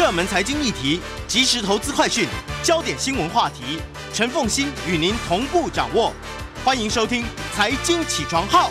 热门财经议题，即时投资快讯，焦点新闻话题，陈凤欣与您同步掌握。欢迎收听《财经起床号》。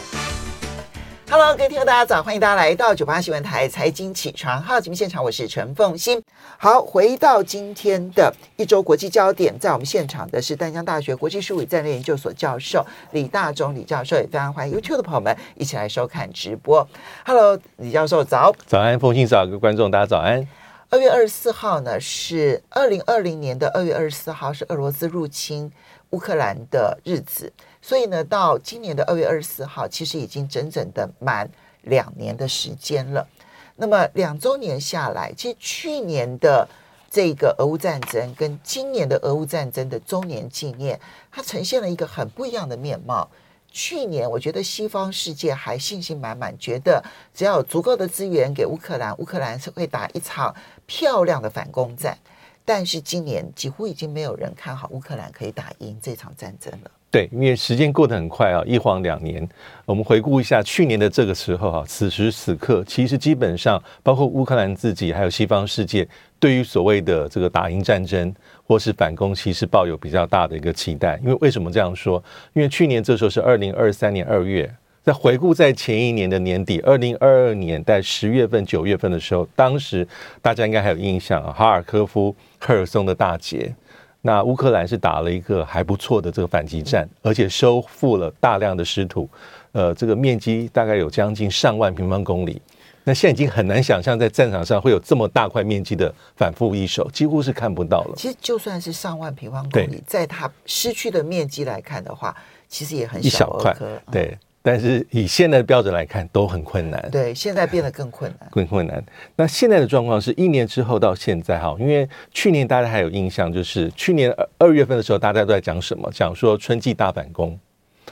Hello，各位听众大家早，欢迎大家来到九八新闻台《财经起床号》节目现场，我是陈凤欣。好，回到今天的一周国际焦点，在我们现场的是淡江大学国际事务与战略研究所教授李大中李教授，也非常欢迎 YouTube 的朋友们一起来收看直播。Hello，李教授早，早安，凤欣早，各位观众大家早安。二月二十四号呢，是二零二零年的二月二十四号，是俄罗斯入侵乌克兰的日子。所以呢，到今年的二月二十四号，其实已经整整的满两年的时间了。那么两周年下来，其实去年的这个俄乌战争跟今年的俄乌战争的周年纪念，它呈现了一个很不一样的面貌。去年我觉得西方世界还信心满满，觉得只要有足够的资源给乌克兰，乌克兰是会打一场漂亮的反攻战。但是今年几乎已经没有人看好乌克兰可以打赢这场战争了。对，因为时间过得很快啊，一晃两年。我们回顾一下去年的这个时候哈，此时此刻，其实基本上包括乌克兰自己，还有西方世界，对于所谓的这个打赢战争或是反攻，其实抱有比较大的一个期待。因为为什么这样说？因为去年这时候是二零二三年二月，在回顾在前一年的年底，二零二二年在十月份、九月份的时候，当时大家应该还有印象啊，哈尔科夫、赫尔松的大捷。那乌克兰是打了一个还不错的这个反击战，而且收复了大量的失土，呃，这个面积大概有将近上万平方公里。那现在已经很难想象在战场上会有这么大块面积的反复一手，几乎是看不到了。其实就算是上万平方公里，在它失去的面积来看的话，其实也很小一小块，对。但是以现在的标准来看，都很困难。对，现在变得更困难，更困难。那现在的状况是一年之后到现在哈，因为去年大家还有印象，就是去年二月份的时候，大家都在讲什么？讲说春季大反攻。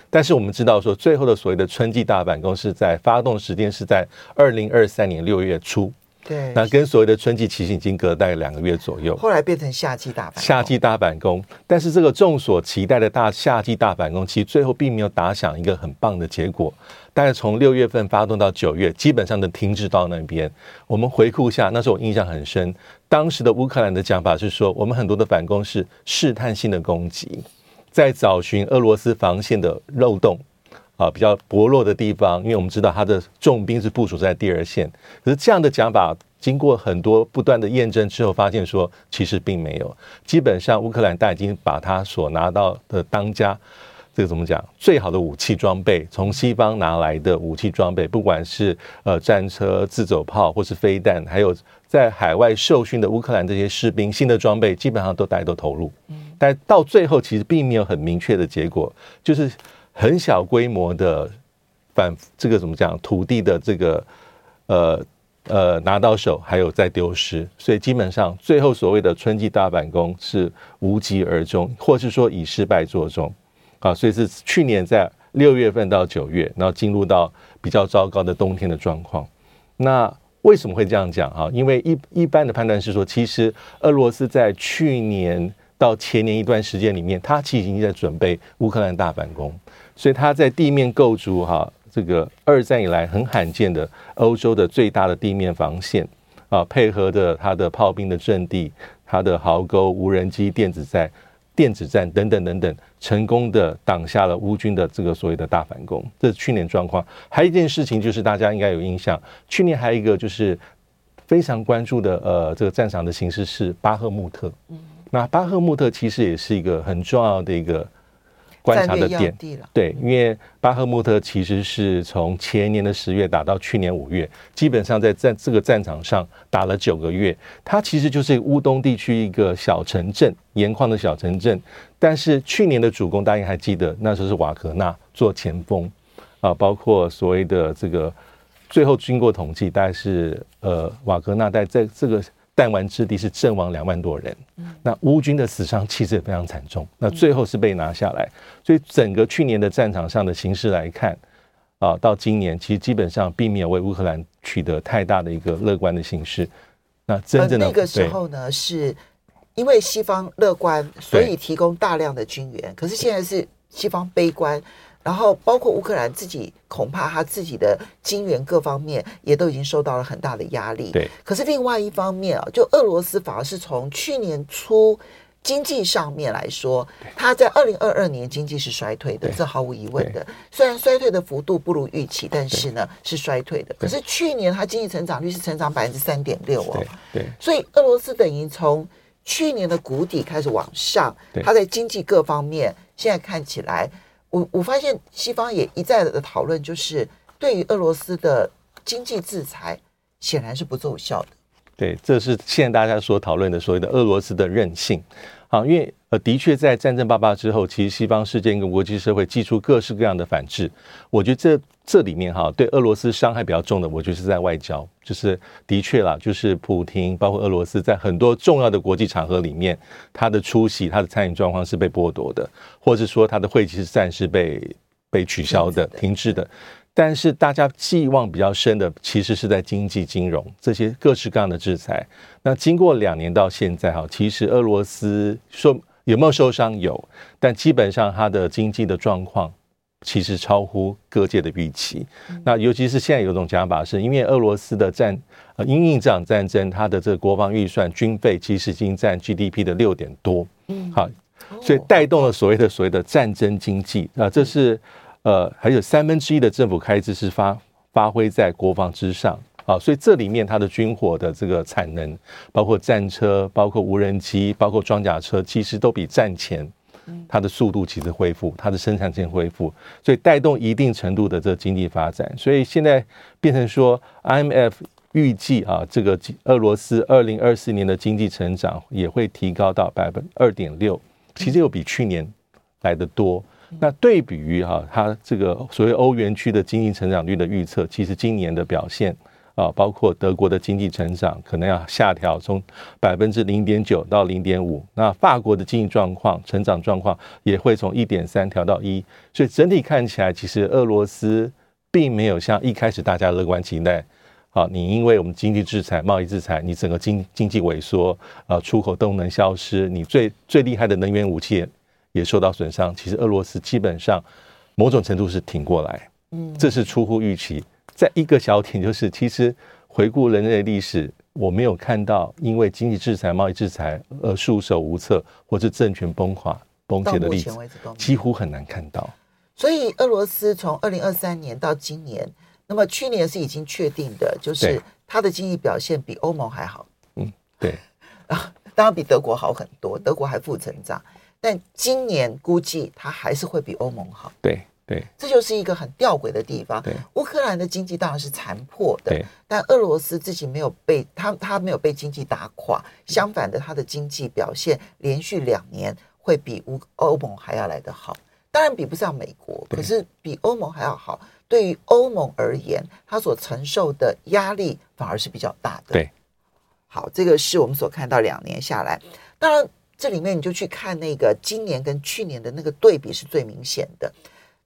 但是我们知道说，最后的所谓的春季大反攻是在发动时间是在二零二三年六月初。对，那跟所谓的春季其实已经隔了大概两个月左右，后来变成夏季大反攻。夏季大反攻，但是这个众所期待的大夏季大反攻，其实最后并没有打响一个很棒的结果。大概从六月份发动到九月，基本上都停滞到那边。我们回顾一下，那时候我印象很深，当时的乌克兰的讲法是说，我们很多的反攻是试探性的攻击，在找寻俄罗斯防线的漏洞。啊，比较薄弱的地方，因为我们知道他的重兵是部署在第二线，可是这样的讲法经过很多不断的验证之后，发现说其实并没有。基本上乌克兰大已经把他所拿到的当家这个怎么讲最好的武器装备，从西方拿来的武器装备，不管是呃战车、自走炮或是飞弹，还有在海外受训的乌克兰这些士兵新的装备，基本上都大家都投入，但到最后其实并没有很明确的结果，就是。很小规模的反这个怎么讲土地的这个呃呃拿到手，还有在丢失，所以基本上最后所谓的春季大反攻是无疾而终，或是说以失败作终啊。所以是去年在六月份到九月，然后进入到比较糟糕的冬天的状况。那为什么会这样讲啊？因为一一般的判断是说，其实俄罗斯在去年到前年一段时间里面，他其实已经在准备乌克兰大反攻。所以他在地面构筑哈，这个二战以来很罕见的欧洲的最大的地面防线啊，配合着他的炮兵的阵地、他的壕沟、无人机、电子战、电子战等等等等，成功的挡下了乌军的这个所谓的大反攻。这是去年状况。还有一件事情就是大家应该有印象，去年还有一个就是非常关注的呃这个战场的形势是巴赫穆特。嗯，那巴赫穆特其实也是一个很重要的一个。观察的点，对，因为巴赫穆特其实是从前年的十月打到去年五月，基本上在战这个战场上打了九个月。它其实就是乌东地区一个小城镇，盐矿的小城镇。但是去年的主攻，大家还记得，那时候是瓦格纳做前锋啊，包括所谓的这个，最后经过统计，大概是呃瓦格纳在在这个弹丸之地是阵亡两万多人，那乌军的死伤其实也非常惨重，那最后是被拿下来，所以整个去年的战场上的形势来看，啊，到今年其实基本上并没有为乌克兰取得太大的一个乐观的形势。那真正的、呃、那个时候呢，是因为西方乐观，所以提供大量的军援。可是现在是西方悲观，然后包括乌克兰自己，恐怕他自己的金源各方面也都已经受到了很大的压力。对。可是另外一方面啊，就俄罗斯反而是从去年初。经济上面来说，它在二零二二年经济是衰退的，这毫无疑问的。虽然衰退的幅度不如预期，但是呢是衰退的。可是去年它经济成长率是成长百分之三点六哦。对，所以俄罗斯等于从去年的谷底开始往上，它在经济各方面现在看起来，我我发现西方也一再的讨论，就是对于俄罗斯的经济制裁显然是不奏效的。对，这是现在大家所讨论的所谓的俄罗斯的韧性。好，因为呃，的确在战争爆发之后，其实西方世界跟国际社会祭出各式各样的反制。我觉得这这里面哈，对俄罗斯伤害比较重的，我觉得是在外交，就是的确啦，就是普京包括俄罗斯在很多重要的国际场合里面，他的出席、他的参与状况是被剥夺的，或者说他的会期是暂时被被取消的、停滞的。但是大家寄望比较深的，其实是在经济、金融这些各式各样的制裁。那经过两年到现在，哈，其实俄罗斯说有没有受伤？有，但基本上它的经济的状况其实超乎各界的预期。那尤其是现在有种讲法，是因为俄罗斯的战呃因应这场战争，它的这个国防预算军费其实已经占 GDP 的六点多，嗯，好，所以带动了所谓的所谓的战争经济啊，这是。呃，还有三分之一的政府开支是发发挥在国防之上啊，所以这里面它的军火的这个产能，包括战车、包括无人机、包括装甲车，其实都比战前它的速度其实恢复，它的生产线恢复，所以带动一定程度的这个经济发展。所以现在变成说，IMF 预计啊，这个俄罗斯二零二四年的经济成长也会提高到百分之二点六，其实又比去年来的多。那对比于哈，它这个所谓欧元区的经济成长率的预测，其实今年的表现啊，包括德国的经济成长可能要下调，从百分之零点九到零点五。那法国的经济状况、成长状况也会从一点三调到一。所以整体看起来，其实俄罗斯并没有像一开始大家乐观期待，啊，你因为我们经济制裁、贸易制裁，你整个经经济萎缩，啊，出口动能消失，你最最厉害的能源武器。也受到损伤。其实俄罗斯基本上某种程度是挺过来，嗯，这是出乎预期。在一个小点就是，其实回顾人类历史，我没有看到因为经济制裁、贸易制裁而束手无策或是政权崩垮、崩解的例子，几乎很难看到。所以，俄罗斯从二零二三年到今年，那么去年是已经确定的，就是它的经济表现比欧盟还好。嗯，对啊，当然比德国好很多，德国还负成长。但今年估计它还是会比欧盟好。对对，这就是一个很吊诡的地方。对，乌克兰的经济当然是残破的，但俄罗斯自己没有被它它没有被经济打垮，相反的，它的经济表现连续两年会比乌欧盟还要来得好。当然比不上美国，可是比欧盟还要好。对于欧盟而言，它所承受的压力反而是比较大的。对，好，这个是我们所看到两年下来，当然。这里面你就去看那个今年跟去年的那个对比是最明显的，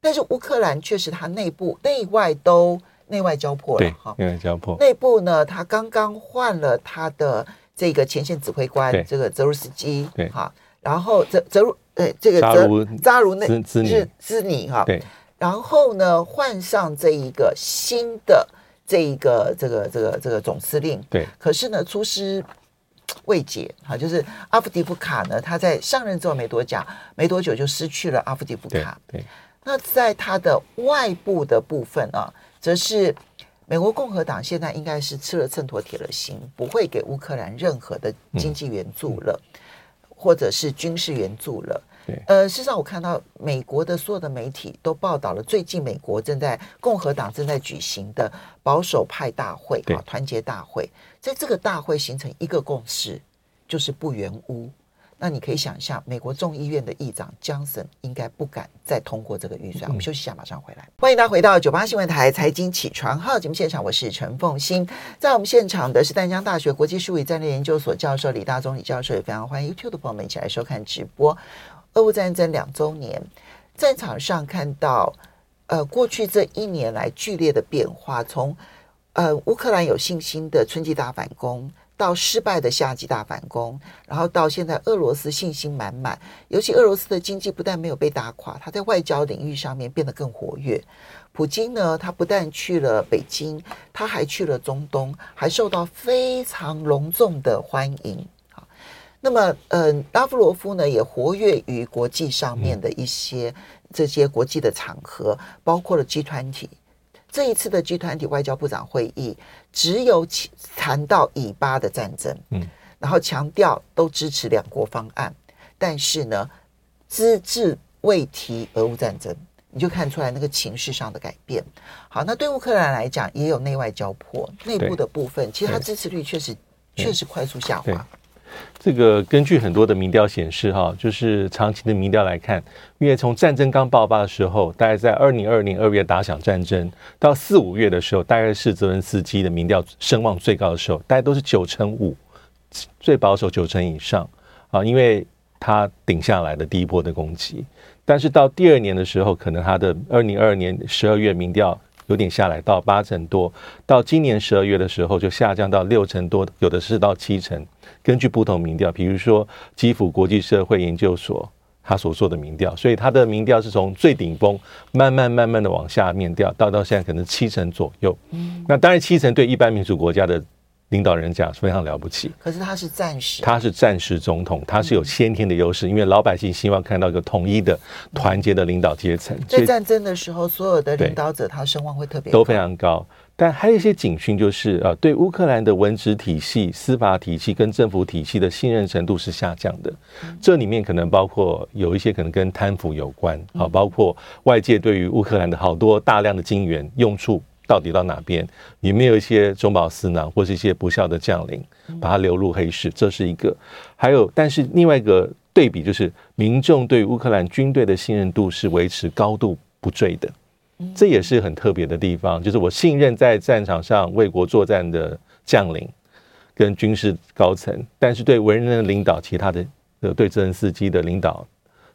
但是乌克兰确实它内部内外都内外交迫了哈，内外交迫。内部呢，他刚刚换了他的这个前线指挥官，这个泽鲁斯基，对哈，然后泽泽鲁呃这个泽扎卢内兹兹尼哈，对，然后呢换上这一个新的这一个这个这个这个总司令，对，可是呢出师。未解哈，就是阿夫迪夫卡呢，他在上任之后没多久，没多久就失去了阿夫迪夫卡。对，那在他的外部的部分啊，则是美国共和党现在应该是吃了秤砣铁了心，不会给乌克兰任何的经济援助了，嗯、或者是军事援助了。呃，事实上我看到美国的所有的媒体都报道了，最近美国正在共和党正在举行的保守派大会啊，团结大会，在这个大会形成一个共识，就是不援乌。那你可以想象，美国众议院的议长江森应该不敢再通过这个预算。我们休息一下，马上回来。欢迎大家回到九八新闻台财经起床号节目现场，我是陈凤欣。在我们现场的是淡江大学国际事务与战略研究所教授李大中李教授，也非常欢迎 YouTube 的朋友们一起来收看直播。俄乌战争两周年，战场上看到，呃，过去这一年来剧烈的变化，从呃乌克兰有信心的春季大反攻。到失败的夏季大反攻，然后到现在俄罗斯信心满满，尤其俄罗斯的经济不但没有被打垮，他在外交领域上面变得更活跃。普京呢，他不但去了北京，他还去了中东，还受到非常隆重的欢迎。好，那么，嗯，拉夫罗夫呢也活跃于国际上面的一些这些国际的场合，包括了集团体。这一次的集团体外交部长会议，只有谈到以巴的战争，嗯，然后强调都支持两国方案，但是呢，只字未提俄乌战争，你就看出来那个情势上的改变。好，那对乌克兰来讲，也有内外交迫，内部的部分，其实它支持率确实确实快速下滑。这个根据很多的民调显示，哈，就是长期的民调来看，因为从战争刚爆发的时候，大概在二零二二年二月打响战争，到四五月的时候，大概是泽伦斯基的民调声望最高的时候，大概都是九成五，最保守九成以上啊，因为他顶下来的第一波的攻击。但是到第二年的时候，可能他的二零二二年十二月民调有点下来到八成多，到今年十二月的时候就下降到六成多，有的是到七成。根据不同民调，比如说基辅国际社会研究所他所做的民调，所以他的民调是从最顶峰慢慢慢慢的往下面掉，到到现在可能七成左右。嗯，那当然七成对一般民主国家的领导人讲是非常了不起。可是他是暂时，他是暂时总统，他是有先天的优势，因为老百姓希望看到一个统一的、团结的领导阶层。在战争的时候，所有的领导者他声望会特别高，都非常高。但还有一些警讯，就是啊，对乌克兰的文职体系、司法体系跟政府体系的信任程度是下降的。这里面可能包括有一些可能跟贪腐有关，啊，包括外界对于乌克兰的好多大量的金元用处到底到哪边，有没有一些中饱私囊或是一些不孝的将领把它流入黑市，这是一个。还有，但是另外一个对比就是，民众对乌克兰军队的信任度是维持高度不坠的。这也是很特别的地方，就是我信任在战场上为国作战的将领跟军事高层，但是对文人的领导，其他的呃对泽连斯基的领导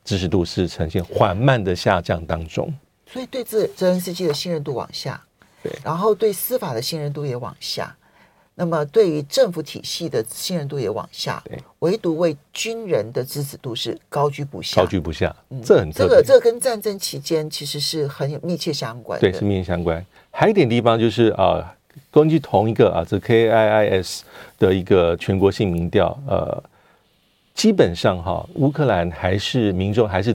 支持度是呈现缓慢的下降当中。所以对泽泽连斯基的信任度往下，对，然后对司法的信任度也往下。那么，对于政府体系的信任度也往下，对，唯独为军人的支持度是高居不下，高居不下，嗯，这很这个这个跟战争期间其实是很有密切相关的，对，是密切相关。还有一点地方就是啊，根据同一个啊，这 KIIS 的一个全国性民调，呃，基本上哈，乌克兰还是民众还是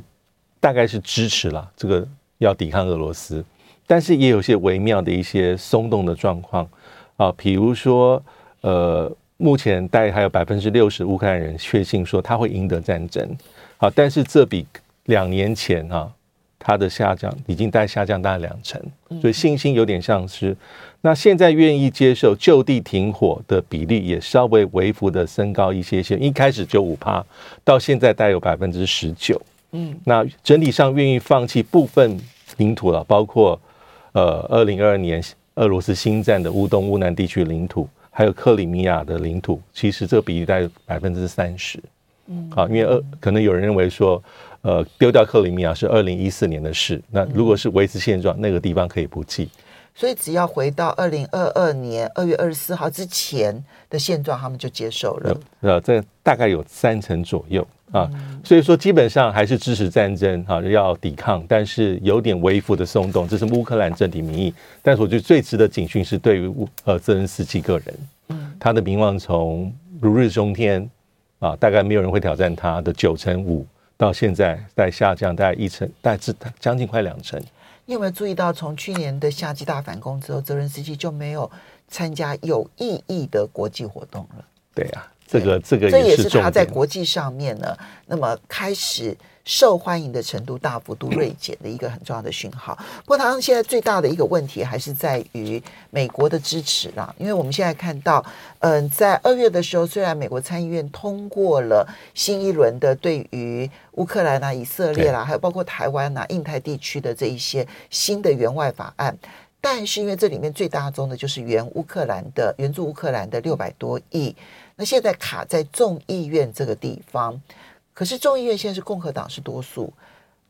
大概是支持了这个要抵抗俄罗斯，但是也有些微妙的一些松动的状况。啊，比如说，呃，目前大概还有百分之六十乌克兰人确信说他会赢得战争，啊，但是这比两年前啊，他的下降已经大概下降大概两成，所以信心有点丧失。那现在愿意接受就地停火的比例也稍微微幅的升高一些些，一开始就五趴，到现在大概有百分之十九。嗯，那整体上愿意放弃部分领土了，包括呃，二零二二年。俄罗斯新占的乌东、乌南地区领土，还有克里米亚的领土，其实这个比例在百分之三十。嗯，好，因为呃，可能有人认为说，呃，丢掉克里米亚是二零一四年的事，那如果是维持现状，那个地方可以不计。所以只要回到二零二二年二月二十四号之前的现状，他们就接受了。呃，这大概有三成左右。啊，所以说基本上还是支持战争啊，要抵抗，但是有点微幅的松动，这是乌克兰政体民意。但是我觉得最值得警讯是对于乌呃泽连斯基个人，他的名望从如日中天啊，大概没有人会挑战他的九成五，到现在在下降，大概一成，大概至将近快两成。你有没有注意到，从去年的夏季大反攻之后，泽连斯基就没有参加有意义的国际活动了？对呀、啊。这个这个这也是他在国际上面呢，那么开始。受欢迎的程度大幅度锐减的一个很重要的讯号。不过，他现在最大的一个问题还是在于美国的支持啦。因为我们现在看到，嗯，在二月的时候，虽然美国参议院通过了新一轮的对于乌克兰啊、以色列啦，还有包括台湾啊、印太地区的这一些新的援外法案，但是因为这里面最大宗的就是援乌克兰的援助乌克兰的六百多亿，那现在卡在众议院这个地方。可是众议院现在是共和党是多数，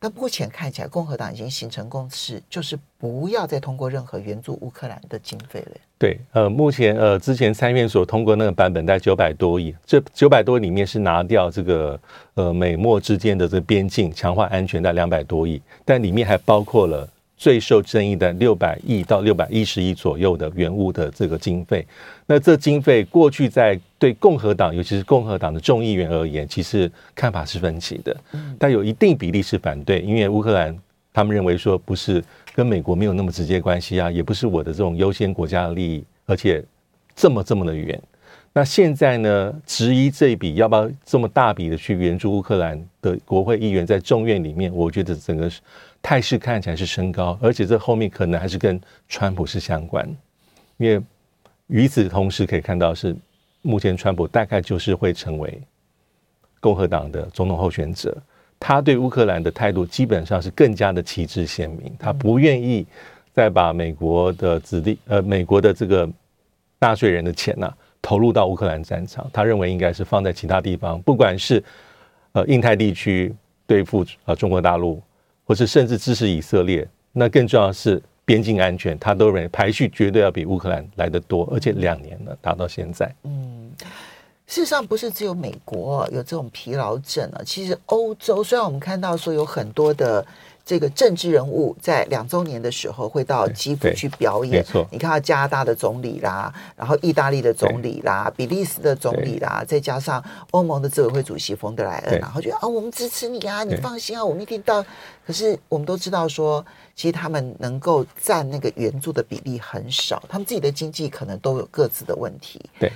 但目前看起来共和党已经形成共识，就是不要再通过任何援助乌克兰的经费了。对，呃，目前呃之前参院所通过那个版本在九百多亿，这九百多里面是拿掉这个呃美墨之间的这个边境强化安全的两百多亿，但里面还包括了。最受争议的六百亿到六百一十亿左右的援乌的这个经费，那这经费过去在对共和党，尤其是共和党的众议员而言，其实看法是分歧的，但有一定比例是反对，因为乌克兰他们认为说不是跟美国没有那么直接关系啊，也不是我的这种优先国家的利益，而且这么这么的远。那现在呢，质疑这一笔要不要这么大笔的去援助乌克兰的国会议员在众院里面，我觉得整个是。态势看起来是升高，而且这后面可能还是跟川普是相关，因为与此同时可以看到是目前川普大概就是会成为共和党的总统候选者，他对乌克兰的态度基本上是更加的旗帜鲜明，他不愿意再把美国的子弟呃美国的这个纳税人的钱呐、啊、投入到乌克兰战场，他认为应该是放在其他地方，不管是呃印太地区对付呃中国大陆。或是甚至支持以色列，那更重要的是边境安全，他都认为排序绝对要比乌克兰来得多，而且两年了，打到现在。嗯，事实上不是只有美国有这种疲劳症啊，其实欧洲虽然我们看到说有很多的。这个政治人物在两周年的时候会到基辅去表演。没错，你看到加拿大的总理啦，然后意大利的总理啦，比利时的总理啦，再加上欧盟的执委会主席冯德莱恩，然后觉得啊，我们支持你啊，你放心啊，我们一定到。可是我们都知道说，其实他们能够占那个援助的比例很少，他们自己的经济可能都有各自的问题。对。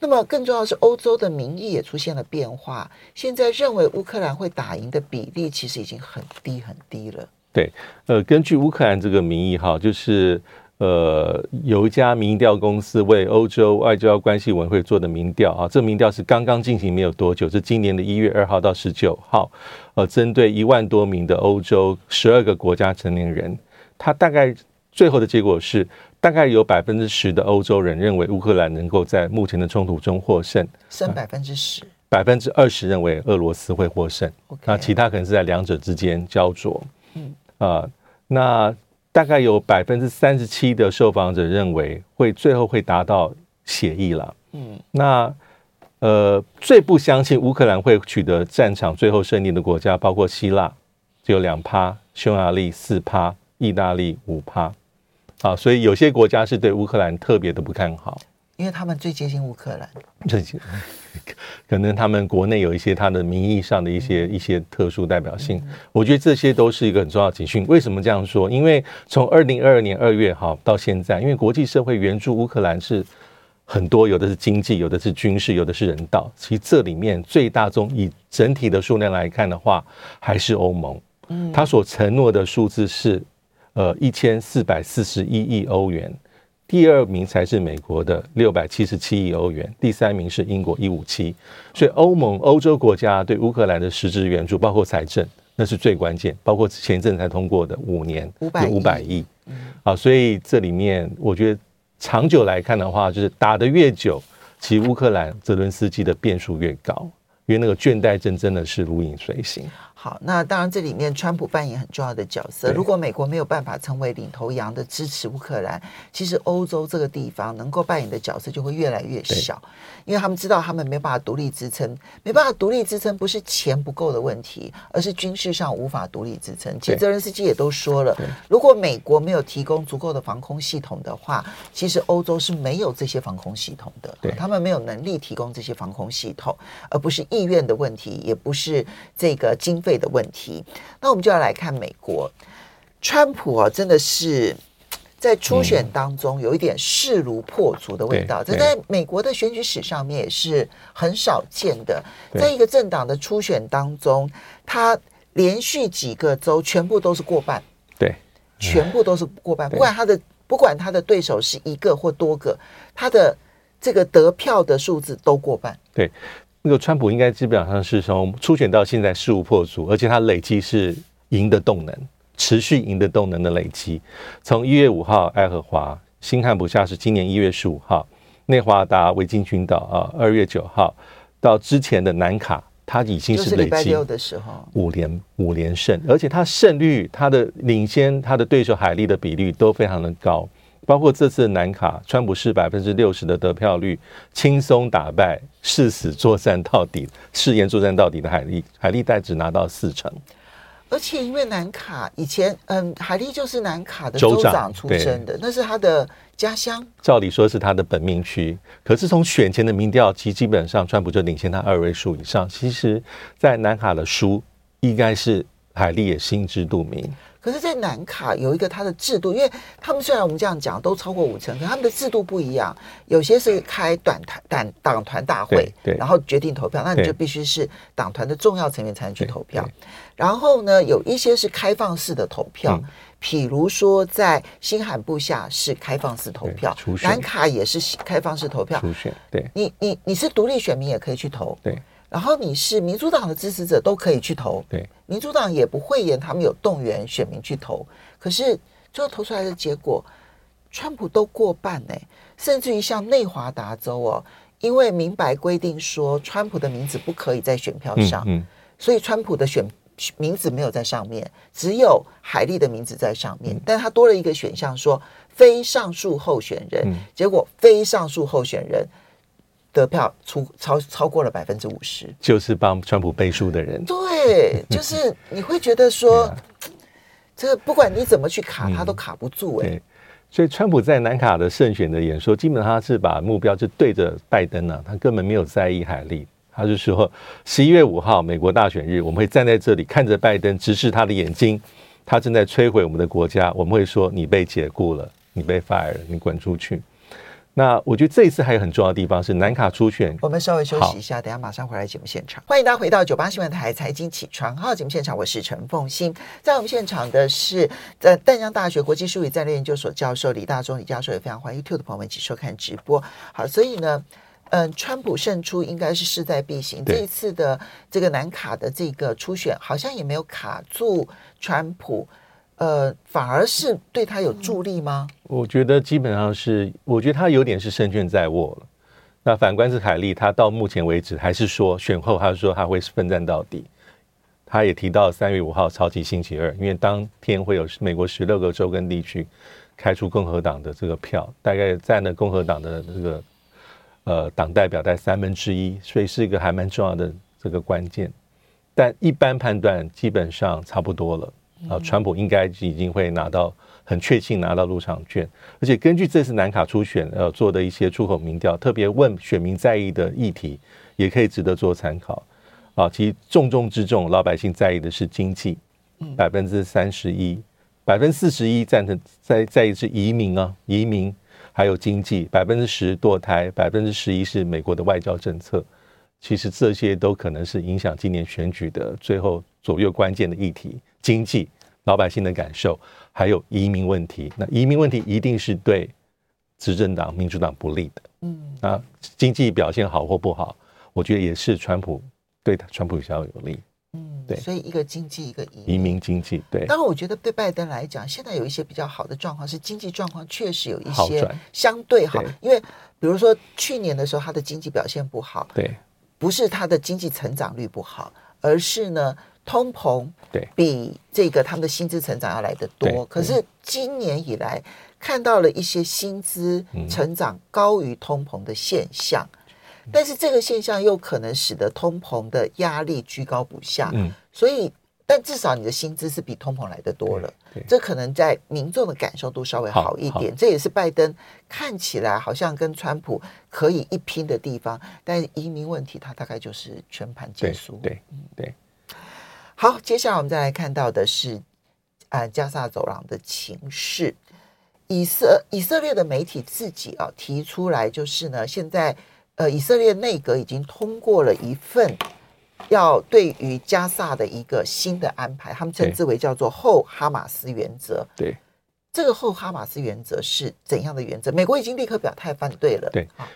那么更重要的是，欧洲的民意也出现了变化。现在认为乌克兰会打赢的比例其实已经很低很低了。对，呃，根据乌克兰这个民意哈，就是呃，有一家民调公司为欧洲外交关系委员会做的民调啊，这民调是刚刚进行没有多久，是今年的一月二号到十九号，呃，针对一万多名的欧洲十二个国家成年人，他大概最后的结果是。大概有百分之十的欧洲人认为乌克兰能够在目前的冲突中获胜，剩百分之十，百分之二十认为俄罗斯会获胜。那其他可能是在两者之间焦灼。嗯啊，那大概有百分之三十七的受访者认为会最后会达到协议了。嗯，那呃最不相信乌克兰会取得战场最后胜利的国家包括希腊，只有两趴，匈牙利四趴，意大利五趴。啊，所以有些国家是对乌克兰特别的不看好，因为他们最接近乌克兰，最近 可能他们国内有一些他的名义上的一些一些特殊代表性，我觉得这些都是一个很重要的警讯。为什么这样说？因为从二零二二年二月哈到现在，因为国际社会援助乌克兰是很多，有的是经济，有的是军事，有的是人道。其实这里面最大宗以整体的数量来看的话，还是欧盟，嗯，他所承诺的数字是。呃，一千四百四十一亿欧元，第二名才是美国的六百七十七亿欧元，第三名是英国一五七，所以欧盟欧洲国家对乌克兰的实质援助，包括财政，那是最关键，包括前一阵才通过的五年五百五百亿，啊，所以这里面我觉得长久来看的话，就是打得越久，其实乌克兰泽伦斯基的变数越高，因为那个倦怠症真的是如影随形。好，那当然，这里面川普扮演很重要的角色。如果美国没有办法成为领头羊的支持乌克兰，其实欧洲这个地方能够扮演的角色就会越来越小，因为他们知道他们没办法独立支撑，没办法独立支撑不是钱不够的问题，而是军事上无法独立支撑。其实泽连斯基也都说了，如果美国没有提供足够的防空系统的话，其实欧洲是没有这些防空系统的，他们没有能力提供这些防空系统，而不是意愿的问题，也不是这个经费。的问题，那我们就要来看美国，川普啊，真的是在初选当中有一点势如破竹的味道，这在美国的选举史上面也是很少见的。在一个政党的初选当中，他连续几个州全部都是过半，对，全部都是过半，不管他的不管他的对手是一个或多个，他的这个得票的数字都过半。对。那个川普应该基本上是从初选到现在势如破竹，而且他累积是赢的动能，持续赢的动能的累积。从一月五号爱荷华，新罕布夏是今年一月十五号，内华达维京群岛啊二月九号，到之前的南卡，他已经是累积五连五连胜，而且他胜率他的领先他的对手海利的比率都非常的高。包括这次南卡，川普是百分之六十的得票率，轻松打败誓死作战到底、誓言作战到底的海利，海利代只拿到四成。而且因为南卡以前，嗯，海利就是南卡的州长出身的，那是他的家乡。照理说是他的本命区，可是从选前的民调，其基本上川普就领先他二位数以上。其实，在南卡的输，应该是海莉也心知肚明。可是，在南卡有一个他的制度，因为他们虽然我们这样讲都超过五成，可他们的制度不一样。有些是开短团党党团大会，对，然后决定投票，那你就必须是党团的重要成员才能去投票。然后呢，有一些是开放式的投票，譬如说在新罕布下是开放式投票，南卡也是开放式投票。初选，对，你你你是独立选民也可以去投，对。然后你是民主党的支持者都可以去投，对，民主党也不会言他们有动员选民去投，可是最后投出来的结果，川普都过半呢，甚至于像内华达州哦，因为明白规定说川普的名字不可以在选票上，嗯，所以川普的选名字没有在上面，只有海利的名字在上面，但他多了一个选项说非上述候选人，结果非上述候选人。得票出超超过了百分之五十，就是帮川普背书的人。对，就是你会觉得说，啊、这个不管你怎么去卡，他都卡不住哎、欸嗯。所以川普在南卡的胜选的演说，基本上他是把目标就对着拜登了、啊，他根本没有在意海利。他就说，十一月五号美国大选日，我们会站在这里看着拜登直视他的眼睛，他正在摧毁我们的国家。我们会说，你被解雇了，你被 fire 了，你滚出去。那我觉得这一次还有很重要的地方是南卡初选。我们稍微休息一下，等下马上回来节目现场。欢迎大家回到九八新闻台财经起床号节目现场，我是陈凤欣。在我们现场的是在淡江大学国际术语战略研究所教授李大中李教授，也非常欢迎 YouTube 的朋友们一起收看直播。好，所以呢，嗯，川普胜出应该是势在必行。这一次的这个南卡的这个初选，好像也没有卡住川普。呃，反而是对他有助力吗？我觉得基本上是，我觉得他有点是胜券在握了。那反观是凯利，他到目前为止还是说选后，他说他会奋战到底。他也提到三月五号超级星期二，因为当天会有美国十六个州跟地区开出共和党的这个票，大概占了共和党的这个呃党代表在三分之一，所以是一个还蛮重要的这个关键。但一般判断基本上差不多了。啊，川普应该已经会拿到很确信拿到入场券，而且根据这次南卡初选呃做的一些出口民调，特别问选民在意的议题，也可以值得做参考。啊，其实重中之重，老百姓在意的是经济，百分之三十一，百分之四十一赞成在在意是移民啊，移民还有经济，百分之十堕胎，百分之十一是美国的外交政策。其实这些都可能是影响今年选举的最后左右关键的议题。经济、老百姓的感受，还有移民问题。那移民问题一定是对执政党民主党不利的。嗯，那经济表现好或不好，我觉得也是川普对他川普比较有利。嗯，对。所以一个经济，一个移民，移民经济。对。当然，我觉得对拜登来讲，现在有一些比较好的状况是经济状况确实有一些相对好。因为比如说去年的时候，他的经济表现不好。对。不是他的经济成长率不好，而是呢。通膨对。比这个他们的薪资成长要来得多，可是今年以来看到了一些薪资成长高于通膨的现象，但是这个现象又可能使得通膨的压力居高不下，嗯。所以但至少你的薪资是比通膨来得多了，这可能在民众的感受度稍微好一点，这也是拜登看起来好像跟川普可以一拼的地方，但是移民问题他大概就是全盘皆输，对对。好，接下来我们再来看到的是，呃，加萨走廊的情势。以色以色列的媒体自己啊提出来，就是呢，现在呃以色列内阁已经通过了一份要对于加萨的一个新的安排，他们称之为叫做后哈马斯原则。对，这个后哈马斯原则是怎样的原则？美国已经立刻表态反对了。对，啊，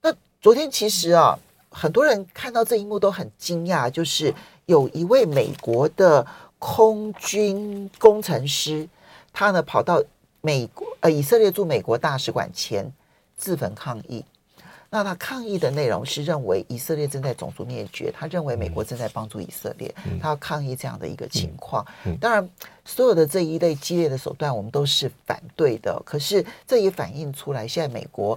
那昨天其实啊，很多人看到这一幕都很惊讶，就是有一位美国的空军工程师，他呢跑到。美国呃，以色列驻美国大使馆前自焚抗议。那他抗议的内容是认为以色列正在种族灭绝，他认为美国正在帮助以色列，他要抗议这样的一个情况。当然，所有的这一类激烈的手段，我们都是反对的。可是这也反映出来，现在美国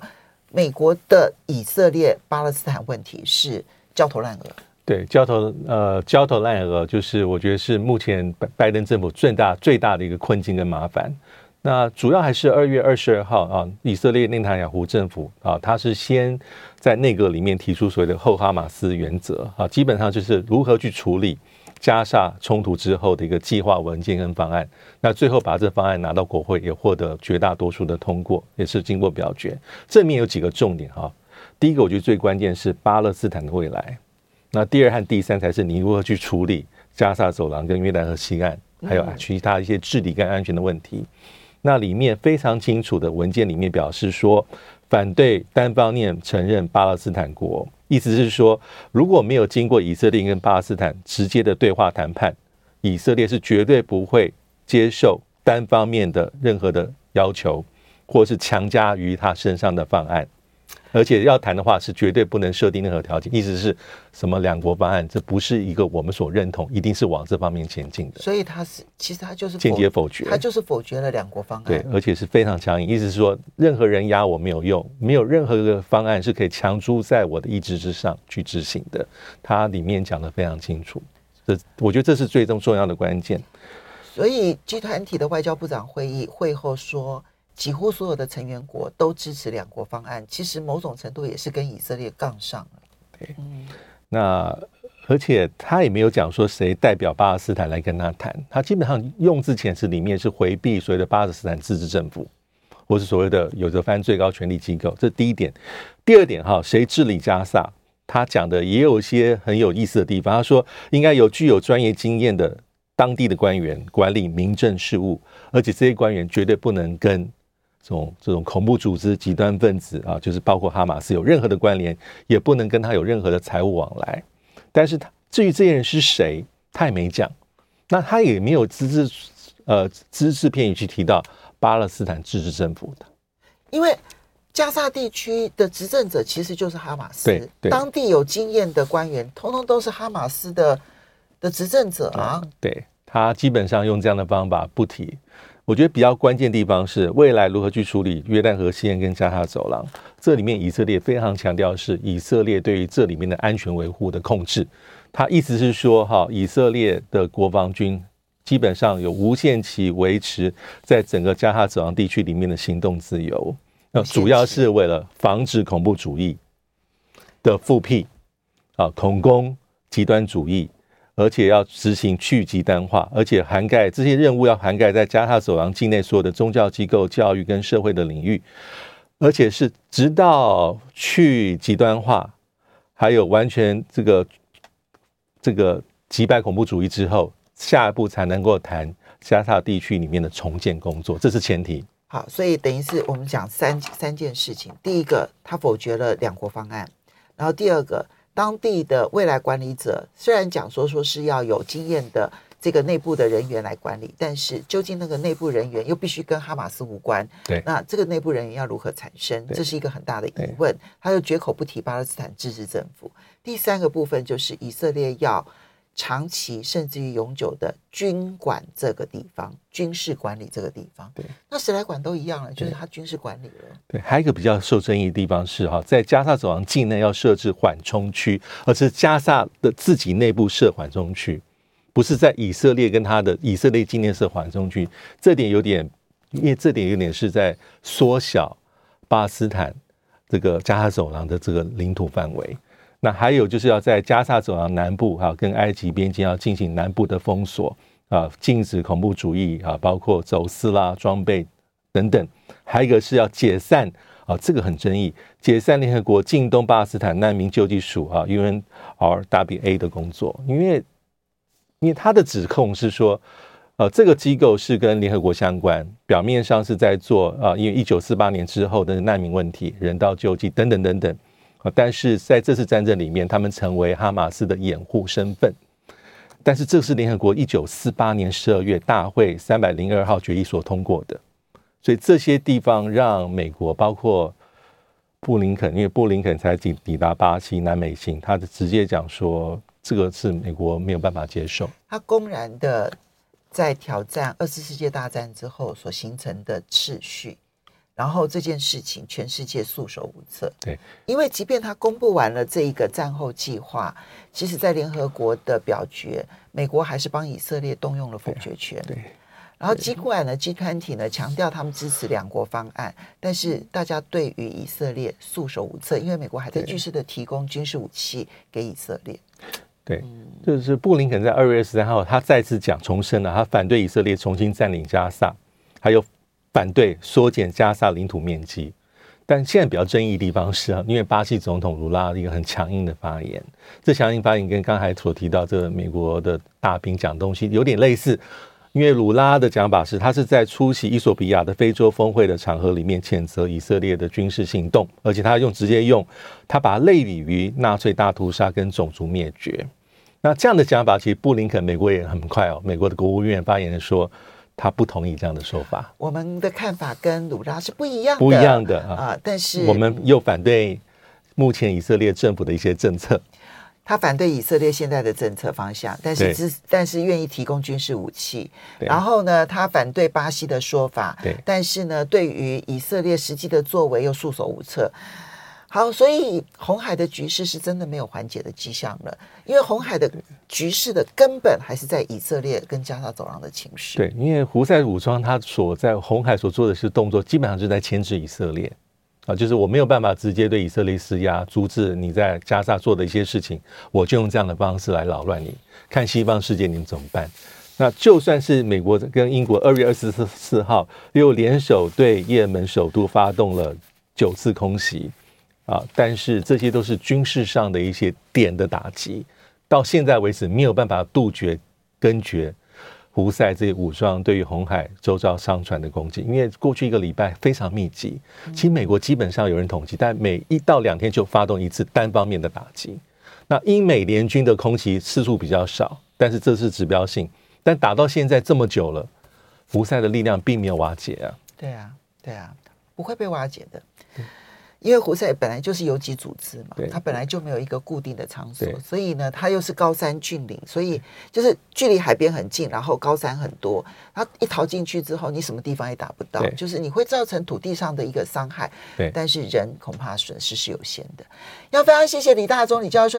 美国的以色列巴勒斯坦问题是焦头烂额。对，焦头呃焦头烂额，就是我觉得是目前拜拜登政府最大最大的一个困境跟麻烦。那主要还是二月二十二号啊，以色列内塔尼亚胡政府啊，他是先在内阁里面提出所谓的后哈马斯原则啊，基本上就是如何去处理加沙冲突之后的一个计划文件跟方案。那最后把这方案拿到国会，也获得绝大多数的通过，也是经过表决。正面有几个重点哈，第一个我觉得最关键是巴勒斯坦的未来。那第二和第三才是你如何去处理加沙走廊跟约旦河西岸，还有其他一些治理跟安全的问题。那里面非常清楚的文件里面表示说，反对单方面承认巴勒斯坦国，意思是说，如果没有经过以色列跟巴勒斯坦直接的对话谈判，以色列是绝对不会接受单方面的任何的要求，或是强加于他身上的方案。而且要谈的话是绝对不能设定任何条件，意思是什么两国方案，这不是一个我们所认同，一定是往这方面前进的。所以他是其实他就是间接否决，他就是否决了两国方案。对，而且是非常强硬，意思是说任何人压我没有用，没有任何一个方案是可以强租在我的意志之上去执行的。它里面讲的非常清楚，这我觉得这是最终重要的关键。所以集团体的外交部长会议会后说。几乎所有的成员国都支持两国方案，其实某种程度也是跟以色列杠上了。对，嗯，那而且他也没有讲说谁代表巴勒斯坦来跟他谈，他基本上用字遣词里面是回避所谓的巴勒斯坦自治政府，或是所谓的有着翻最高权力机构。这是第一点。第二点哈，谁治理加萨？他讲的也有一些很有意思的地方。他说应该有具有专业经验的当地的官员管理民政事务，而且这些官员绝对不能跟。这种这种恐怖组织、极端分子啊，就是包括哈马斯有任何的关联，也不能跟他有任何的财务往来。但是他至于这些人是谁，他也没讲。那他也没有只字呃只字片语去提到巴勒斯坦自治政府的，因为加沙地区的执政者其实就是哈马斯，对，对当地有经验的官员，通通都是哈马斯的的执政者啊。嗯、对，他基本上用这样的方法不提。我觉得比较关键的地方是未来如何去处理约旦河西岸跟加沙走廊，这里面以色列非常强调是以色列对于这里面的安全维护的控制。他意思是说，哈，以色列的国防军基本上有无限期维持在整个加沙走廊地区里面的行动自由，那主要是为了防止恐怖主义的复辟，啊，恐攻极端主义。而且要执行去极端化，而且涵盖这些任务要涵盖在加沙走廊境内所有的宗教机构、教育跟社会的领域，而且是直到去极端化，还有完全这个这个击败恐怖主义之后，下一步才能够谈加沙地区里面的重建工作，这是前提。好，所以等于是我们讲三三件事情：第一个，他否决了两国方案；然后第二个。当地的未来管理者虽然讲说说是要有经验的这个内部的人员来管理，但是究竟那个内部人员又必须跟哈马斯无关。对，那这个内部人员要如何产生？这是一个很大的疑问。他又绝口不提巴勒斯坦自治政府。第三个部分就是以色列要。长期甚至于永久的军管这个地方，军事管理这个地方，对，那谁来管都一样了，就是他军事管理了。对，还有一个比较受争议的地方是哈，在加沙走廊境内要设置缓冲区，而是加沙的自己内部设缓冲区，不是在以色列跟他的以色列境内设缓冲区。这点有点，因为这点有点是在缩小巴勒斯坦这个加沙走廊的这个领土范围。那还有就是要在加沙走廊南部哈，跟埃及边境要进行南部的封锁啊，禁止恐怖主义啊，包括走私啦、装备等等，还有一个是要解散啊，这个很争议，解散联合国近东巴勒斯坦难民救济署啊 UNRWA 的工作，因为因为他的指控是说，呃，这个机构是跟联合国相关，表面上是在做啊，因为一九四八年之后的难民问题、人道救济等等等等，但是在这次战争里面，他们成为哈马斯的掩护身份。但是这是联合国一九四八年十二月大会三百零二号决议所通过的，所以这些地方让美国包括布林肯，因为布林肯才抵抵达巴西南美行，他直接讲说这个是美国没有办法接受。他公然的在挑战二次世界大战之后所形成的秩序。然后这件事情，全世界束手无策。对，因为即便他公布完了这一个战后计划，其实，在联合国的表决，美国还是帮以色列动用了否决权。对，然后尽管呢，G20 呢强调他们支持两国方案，但是大家对于以色列束手无策，因为美国还在继续的提供军事武器给以色列。对，就是布林肯在二月十三号，他再次讲重申了，他反对以色列重新占领加沙，还有。反对缩减加沙领土面积，但现在比较争议的地方是啊，因为巴西总统卢拉一个很强硬的发言，这强硬发言跟刚才所提到这个美国的大兵讲东西有点类似，因为卢拉的讲法是他是在出席伊索比亚的非洲峰会的场合里面谴责以色列的军事行动，而且他用直接用他把类比于纳粹大屠杀跟种族灭绝。那这样的讲法，其实布林肯美国也很快哦，美国的国务院发言人说。他不同意这样的说法。我们的看法跟鲁拉是不一样的，不一样的啊，啊。但是我们又反对目前以色列政府的一些政策。他反对以色列现在的政策方向，但是只但是愿意提供军事武器。然后呢，他反对巴西的说法，对。但是呢，对于以色列实际的作为又束手无策。好，所以红海的局势是真的没有缓解的迹象了，因为红海的局势的根本还是在以色列跟加沙走廊的情势。对，因为胡塞武装他所在红海所做的是动作，基本上是在牵制以色列啊，就是我没有办法直接对以色列施压，阻止你在加沙做的一些事情，我就用这样的方式来扰乱你，看西方世界你们怎么办？那就算是美国跟英国二月二十四号又联手对也门首都发动了九次空袭。啊！但是这些都是军事上的一些点的打击，到现在为止没有办法杜绝根绝胡塞这些武装对于红海周遭商船的攻击，因为过去一个礼拜非常密集。其实美国基本上有人统计，但每一到两天就发动一次单方面的打击。那英美联军的空袭次数比较少，但是这是指标性。但打到现在这么久了，胡塞的力量并没有瓦解啊！对啊，对啊，不会被瓦解的。因为胡塞本来就是游击组织嘛，它本来就没有一个固定的场所，所以呢，它又是高山峻岭，所以就是距离海边很近，然后高山很多，它一逃进去之后，你什么地方也打不到，就是你会造成土地上的一个伤害，但是人恐怕损失是有限的。要非常谢谢李大中李教授。